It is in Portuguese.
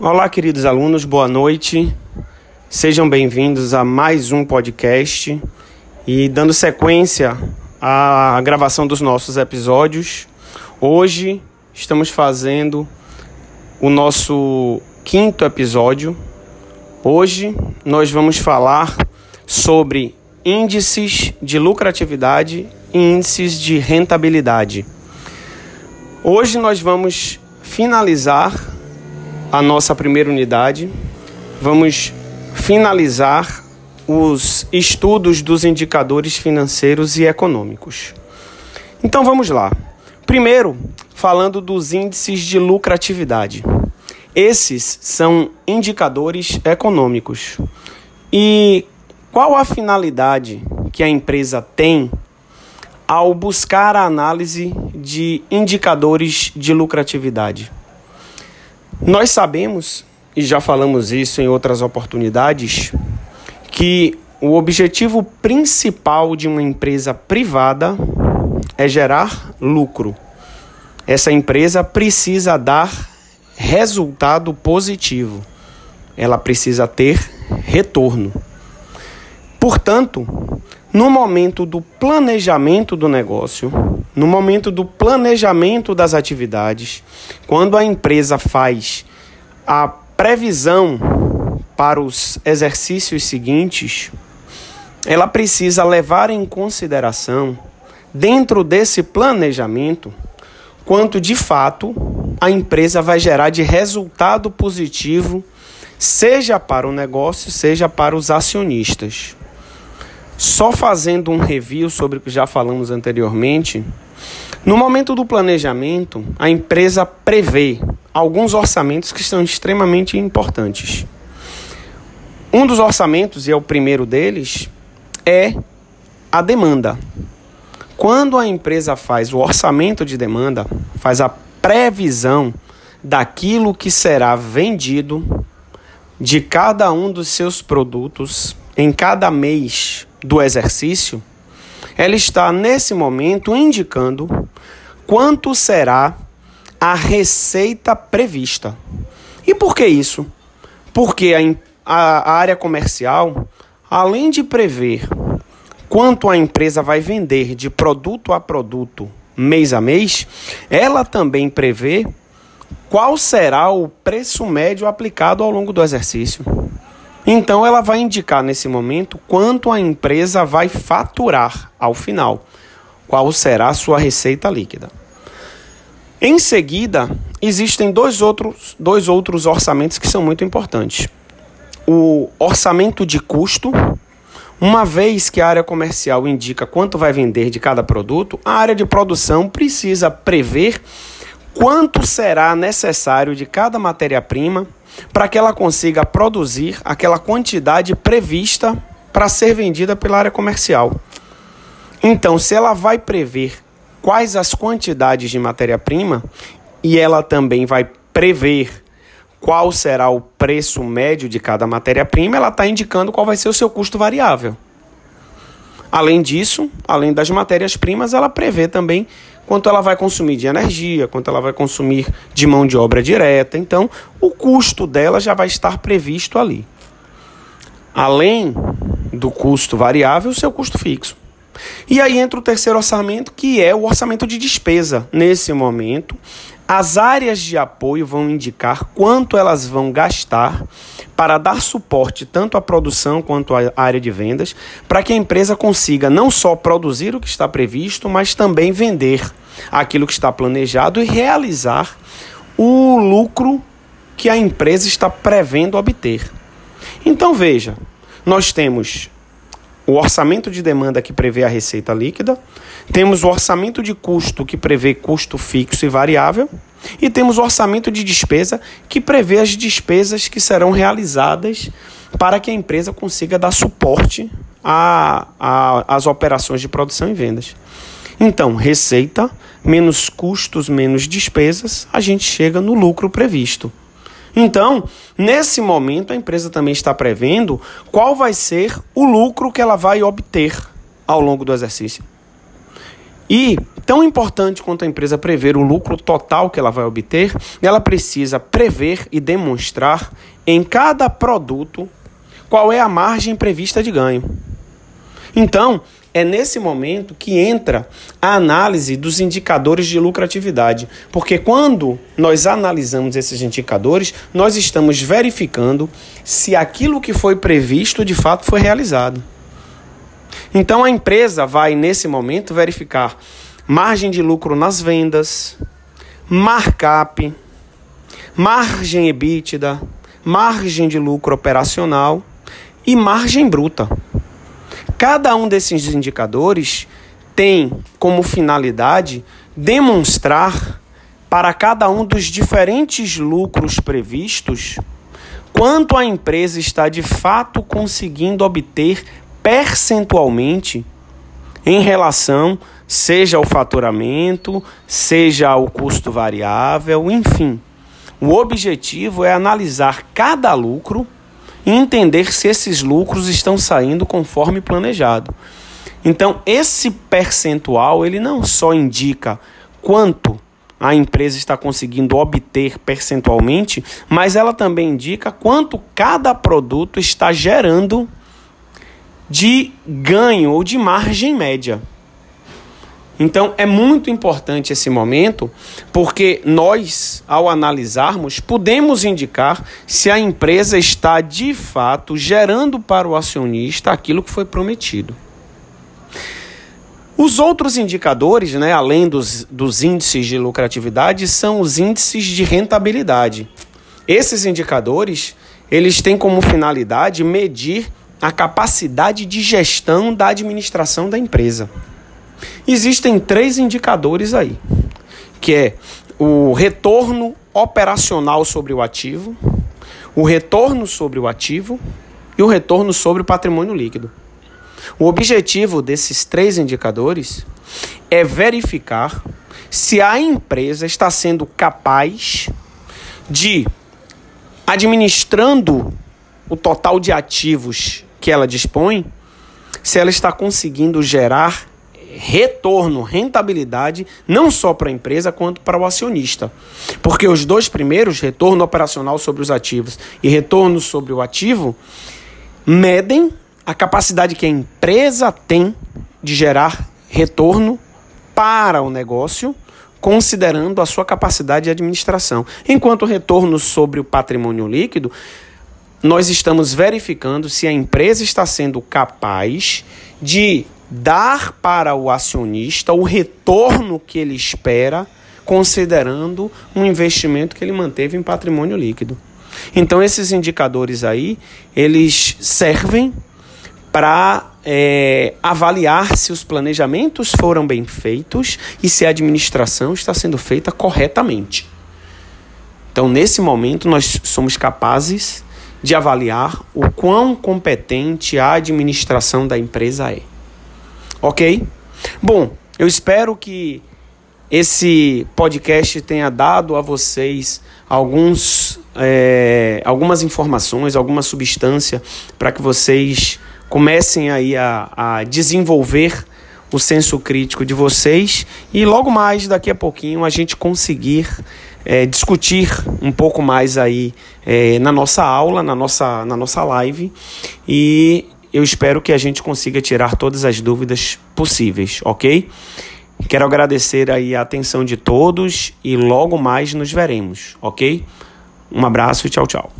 Olá, queridos alunos, boa noite. Sejam bem-vindos a mais um podcast e dando sequência à gravação dos nossos episódios. Hoje estamos fazendo o nosso quinto episódio. Hoje nós vamos falar sobre índices de lucratividade e índices de rentabilidade. Hoje nós vamos finalizar a nossa primeira unidade. Vamos finalizar os estudos dos indicadores financeiros e econômicos. Então vamos lá. Primeiro, falando dos índices de lucratividade. Esses são indicadores econômicos. E qual a finalidade que a empresa tem ao buscar a análise de indicadores de lucratividade? Nós sabemos, e já falamos isso em outras oportunidades, que o objetivo principal de uma empresa privada é gerar lucro. Essa empresa precisa dar resultado positivo. Ela precisa ter retorno. Portanto, no momento do planejamento do negócio, no momento do planejamento das atividades, quando a empresa faz a previsão para os exercícios seguintes, ela precisa levar em consideração, dentro desse planejamento, quanto de fato a empresa vai gerar de resultado positivo, seja para o negócio, seja para os acionistas. Só fazendo um review sobre o que já falamos anteriormente, no momento do planejamento, a empresa prevê alguns orçamentos que são extremamente importantes. Um dos orçamentos, e é o primeiro deles, é a demanda. Quando a empresa faz o orçamento de demanda, faz a previsão daquilo que será vendido de cada um dos seus produtos em cada mês do exercício, ela está nesse momento indicando quanto será a receita prevista. E por que isso? Porque a, a, área comercial, além de prever quanto a empresa vai vender de produto a produto mês a mês, ela também prevê qual será o preço médio aplicado ao longo do exercício. Então ela vai indicar nesse momento quanto a empresa vai faturar ao final, qual será a sua receita líquida. Em seguida, existem dois outros, dois outros orçamentos que são muito importantes. O orçamento de custo, uma vez que a área comercial indica quanto vai vender de cada produto, a área de produção precisa prever quanto será necessário de cada matéria-prima para que ela consiga produzir aquela quantidade prevista para ser vendida pela área comercial. Então, se ela vai prever quais as quantidades de matéria-prima e ela também vai prever qual será o preço médio de cada matéria-prima, ela está indicando qual vai ser o seu custo variável. Além disso, além das matérias-primas, ela prevê também quanto ela vai consumir de energia, quanto ela vai consumir de mão de obra direta. Então, o custo dela já vai estar previsto ali. Além do custo variável, o seu custo fixo. E aí entra o terceiro orçamento, que é o orçamento de despesa. Nesse momento, as áreas de apoio vão indicar quanto elas vão gastar para dar suporte tanto à produção quanto à área de vendas, para que a empresa consiga não só produzir o que está previsto, mas também vender aquilo que está planejado e realizar o lucro que a empresa está prevendo obter. Então veja, nós temos o orçamento de demanda que prevê a receita líquida, temos o orçamento de custo que prevê custo fixo e variável, e temos o orçamento de despesa que prevê as despesas que serão realizadas para que a empresa consiga dar suporte às operações de produção e vendas. Então, receita menos custos menos despesas, a gente chega no lucro previsto. Então, nesse momento, a empresa também está prevendo qual vai ser o lucro que ela vai obter ao longo do exercício. E, tão importante quanto a empresa prever o lucro total que ela vai obter, ela precisa prever e demonstrar em cada produto qual é a margem prevista de ganho. Então, é nesse momento que entra a análise dos indicadores de lucratividade, porque quando nós analisamos esses indicadores, nós estamos verificando se aquilo que foi previsto de fato foi realizado. Então a empresa vai, nesse momento, verificar margem de lucro nas vendas, markup, margem EBITDA, margem de lucro operacional e margem bruta. Cada um desses indicadores tem como finalidade demonstrar para cada um dos diferentes lucros previstos quanto a empresa está de fato conseguindo obter percentualmente em relação seja ao faturamento, seja ao custo variável, enfim. O objetivo é analisar cada lucro e entender se esses lucros estão saindo conforme planejado. Então, esse percentual, ele não só indica quanto a empresa está conseguindo obter percentualmente, mas ela também indica quanto cada produto está gerando de ganho ou de margem média. Então é muito importante esse momento, porque nós, ao analisarmos, podemos indicar se a empresa está de fato gerando para o acionista aquilo que foi prometido. Os outros indicadores, né, além dos, dos índices de lucratividade, são os índices de rentabilidade. Esses indicadores, eles têm como finalidade medir a capacidade de gestão da administração da empresa. Existem três indicadores aí, que é o retorno operacional sobre o ativo, o retorno sobre o ativo e o retorno sobre o patrimônio líquido. O objetivo desses três indicadores é verificar se a empresa está sendo capaz de, administrando o total de ativos que ela dispõe, se ela está conseguindo gerar retorno, rentabilidade, não só para a empresa quanto para o acionista. Porque os dois primeiros, retorno operacional sobre os ativos e retorno sobre o ativo, medem a capacidade que a empresa tem de gerar retorno para o negócio, considerando a sua capacidade de administração. Enquanto o retorno sobre o patrimônio líquido nós estamos verificando se a empresa está sendo capaz de dar para o acionista o retorno que ele espera, considerando um investimento que ele manteve em patrimônio líquido. Então esses indicadores aí, eles servem para é, avaliar se os planejamentos foram bem feitos e se a administração está sendo feita corretamente. Então, nesse momento, nós somos capazes de avaliar o quão competente a administração da empresa é. Ok? Bom, eu espero que esse podcast tenha dado a vocês alguns, é, algumas informações, alguma substância para que vocês comecem aí a, a desenvolver o senso crítico de vocês e logo mais daqui a pouquinho a gente conseguir é, discutir um pouco mais aí é, na nossa aula, na nossa, na nossa live e eu espero que a gente consiga tirar todas as dúvidas possíveis, ok? Quero agradecer aí a atenção de todos e logo mais nos veremos, ok? Um abraço e tchau, tchau.